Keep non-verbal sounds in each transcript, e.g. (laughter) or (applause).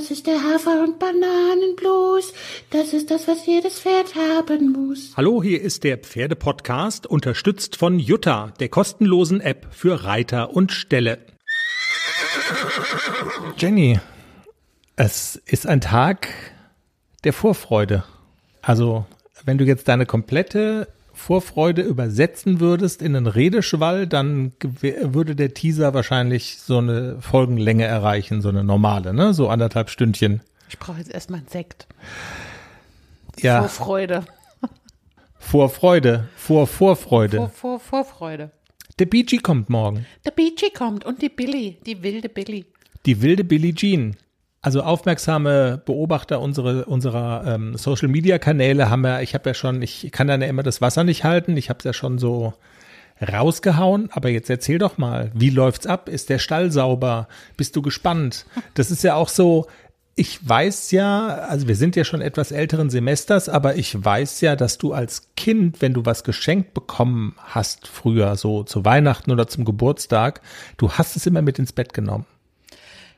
Das ist der Hafer- und Bananenblues. Das ist das, was jedes Pferd haben muss. Hallo, hier ist der Pferdepodcast, unterstützt von Jutta, der kostenlosen App für Reiter und Ställe. Jenny, es ist ein Tag der Vorfreude. Also, wenn du jetzt deine komplette Vorfreude übersetzen würdest in einen Redeschwall, dann würde der Teaser wahrscheinlich so eine Folgenlänge erreichen, so eine normale, ne? So anderthalb Stündchen. Ich brauche jetzt erstmal einen Sekt. Ja. Vorfreude. Vorfreude. Vor Vorfreude. Vor, vor, Vorfreude. Der BG kommt morgen. Der BG kommt und die Billy, die wilde Billy. Die wilde Billie Jean. Also aufmerksame Beobachter unsere, unserer ähm, Social Media Kanäle haben ja, ich habe ja schon, ich kann dann ja immer das Wasser nicht halten, ich habe es ja schon so rausgehauen, aber jetzt erzähl doch mal, wie läuft's ab? Ist der Stall sauber? Bist du gespannt? Das ist ja auch so, ich weiß ja, also wir sind ja schon etwas älteren Semesters, aber ich weiß ja, dass du als Kind, wenn du was geschenkt bekommen hast früher, so zu Weihnachten oder zum Geburtstag, du hast es immer mit ins Bett genommen.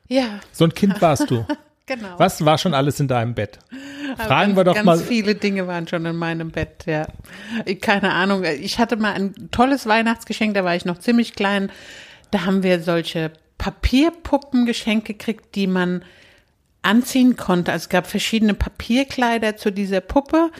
Ja. So ein Kind warst du. (laughs) Genau. Was war schon alles in deinem Bett? Fragen ganz, wir doch ganz mal. viele Dinge waren schon in meinem Bett, ja. Keine Ahnung. Ich hatte mal ein tolles Weihnachtsgeschenk, da war ich noch ziemlich klein. Da haben wir solche Papierpuppen geschenkt gekriegt, die man anziehen konnte. Also es gab verschiedene Papierkleider zu dieser Puppe,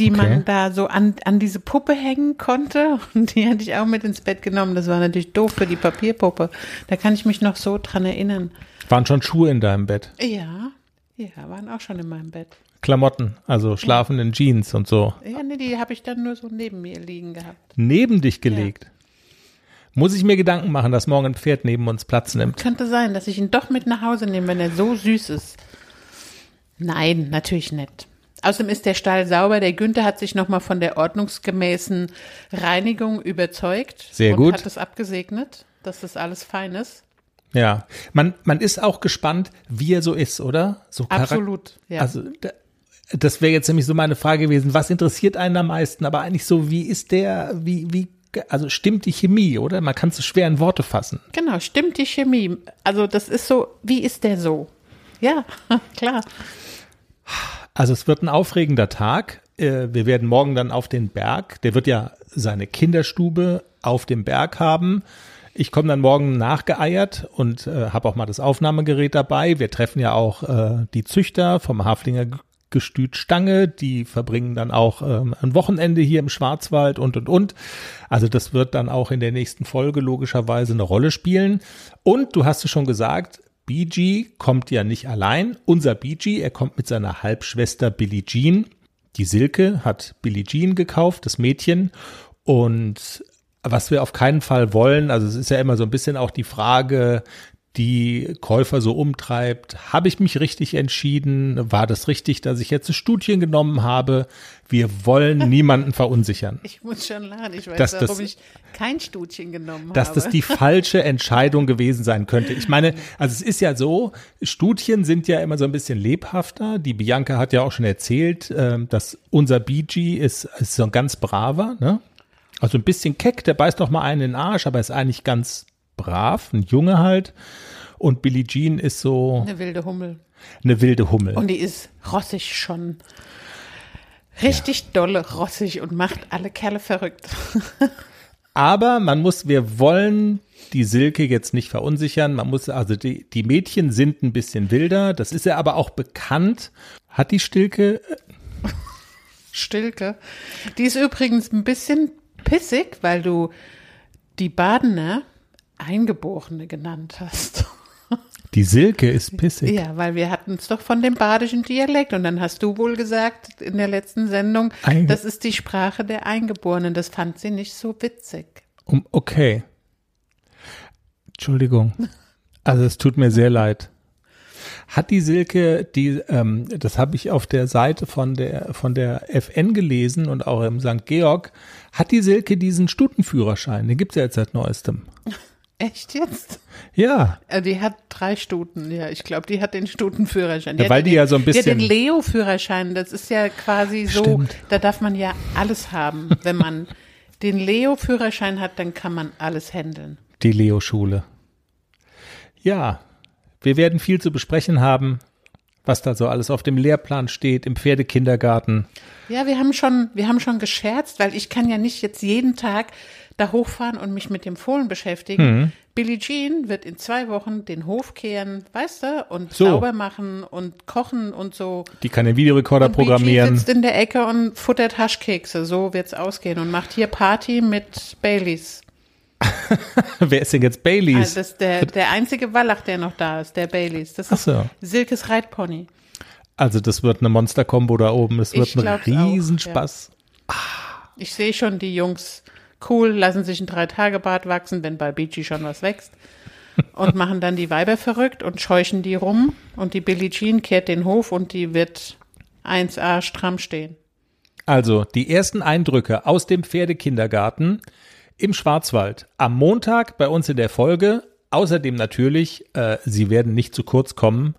die Okay. man da so an, an diese Puppe hängen konnte. (laughs) Und die hatte ich auch mit ins Bett genommen. Das war natürlich doof für die Papierpuppe. Da kann ich mich noch so dran erinnern. Waren schon Schuhe in deinem Bett? Ja, ja, waren auch schon in meinem Bett. Klamotten, also schlafenden Jeans und so. Ja, nee, die habe ich dann nur so neben mir liegen gehabt. Neben dich gelegt. Muss ich mir Gedanken machen, dass morgen ein Pferd neben uns Platz nimmt? Könnte sein, dass ich ihn doch mit nach Hause nehme, wenn er so süß ist. Nein, natürlich nicht. Außerdem ist der Stall sauber. Der Günther hat sich nochmal von der ordnungsgemäßen Reinigung überzeugt. Sehr und gut. hat es abgesegnet, dass das alles fein ist. Ja. Man, man ist auch gespannt, wie er so ist, oder? So Absolut, ja. Also, da, das wäre jetzt nämlich so meine Frage gewesen. Was interessiert einen am meisten? Aber eigentlich so, wie ist der, wie, wie, also stimmt die Chemie, oder? Man kann es so schwer in Worte fassen. Genau, stimmt die Chemie. Also das ist so, wie ist der so? Ja, (laughs) klar. Also es wird ein aufregender Tag. Äh, Wir werden morgen dann auf den Berg. Der wird ja seine Kinderstube auf dem Berg haben. Ich komme dann morgen nachgeeiert und äh, habe auch mal das Aufnahmegerät dabei. Wir treffen ja auch äh, die Züchter vom Haflinger Gestüt Stange. Die verbringen dann auch ähm, ein Wochenende hier im Schwarzwald und, und, und. Also das wird dann auch in der nächsten Folge logischerweise eine Rolle spielen. Und du hast es schon gesagt, BG kommt ja nicht allein. Unser BG, er kommt mit seiner Halbschwester Billie Jean. Die Silke hat Billie Jean gekauft, das Mädchen. Und was wir auf keinen Fall wollen, also es ist ja immer so ein bisschen auch die Frage, die Käufer so umtreibt. Habe ich mich richtig entschieden? War das richtig, dass ich jetzt ein Studien genommen habe? Wir wollen (laughs) niemanden verunsichern. Ich muss schon lachen. Ich weiß, Dass warum das- ich kein Studchen genommen dass habe. das die falsche Entscheidung gewesen sein könnte. Ich meine, also es ist ja so, Studien sind ja immer so ein bisschen lebhafter. Die Bianca hat ja auch schon erzählt, ähm, dass unser BG ist, ist so ein ganz braver, ne? Also ein bisschen keck, der beißt doch mal einen in den Arsch, aber ist eigentlich ganz brav, ein Junge halt. Und Billie Jean ist so Eine wilde Hummel. eine wilde Hummel. Und die ist rossig schon. Richtig dolle rossig und macht alle Kerle verrückt. (laughs) Aber man muss, wir wollen die Silke jetzt nicht verunsichern. Man muss, also die, die Mädchen sind ein bisschen wilder. Das ist ja aber auch bekannt. Hat die Stilke, Stilke. Die ist übrigens ein bisschen pissig, weil du die Badener Eingeborene genannt hast. (laughs) die Silke ist pissig. Ja, weil wir hatten es doch von dem badischen Dialekt und dann hast du wohl gesagt in der letzten Sendung, Einge- das ist die Sprache der Eingeborenen. Das fand sie nicht so witzig. Um, okay. Entschuldigung. Also es tut mir sehr leid. Hat die Silke, die, ähm, das habe ich auf der Seite von der von der FN gelesen und auch im St. Georg, hat die Silke diesen Stutenführerschein? Den gibt's ja jetzt seit neuestem. (laughs) Echt jetzt? Ja, Äh, Die hat drei Stuten, ja. Ich glaube, die hat den Stutenführerschein. Ja, weil die den, ja so ein Die hat den bisschen- Leo-Führerschein. Das ist ja quasi so, Stimmt. da darf man ja alles haben. Wenn man (laughs) den Leo-Führerschein hat, dann kann man alles handeln. die Leo-Schule. Ja, Wir werden viel zu besprechen haben, was da so alles auf dem Lehrplan steht, im Pferdekindergarten. Ja, wir haben schon, wir haben schon gescherzt, weil ich kann ja nicht jetzt jeden Tag da hochfahren und mich mit dem Fohlen beschäftigen. Mhm. Billie Jean wird in zwei Wochen den Hof kehren, weißt du, und So. sauber machen und kochen und so. Die kann den Videorekorder Und programmieren. sitzt in der Ecke und futtert Haschkekse, so wird's ausgehen und macht hier Party mit Baileys. (laughs) Wer ist denn jetzt Baileys? Also das ist der, der einzige Wallach, der noch da ist, der Baileys. Das ist so. Silkes Reitpony. Also das wird eine Monster-Kombo da oben. Es wird Ich ein glaub's auch, Riesenspaß. Ich sehe schon die Jungs cool, lassen sich ein Drei-Tage-Bart wachsen, wenn bei Beachy schon was wächst. Und machen dann die Weiber verrückt und scheuchen die rum. Und die Billie Jean kehrt den Hof und die wird 1A stramm stehen. Also die ersten Eindrücke aus dem Pferdekindergarten im Schwarzwald am Montag bei uns in der Folge. Außerdem natürlich, äh, sie werden nicht zu kurz kommen,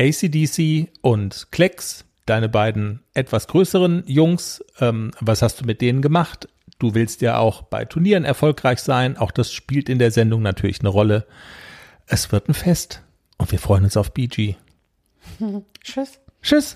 ACDC und Klecks, deine beiden etwas größeren Jungs. Ähm, was hast du mit denen gemacht? Du willst ja auch bei Turnieren erfolgreich sein. Auch das spielt in der Sendung natürlich eine Rolle. Es wird ein Fest und wir freuen uns auf BG. (laughs) Tschüss. Tschüss.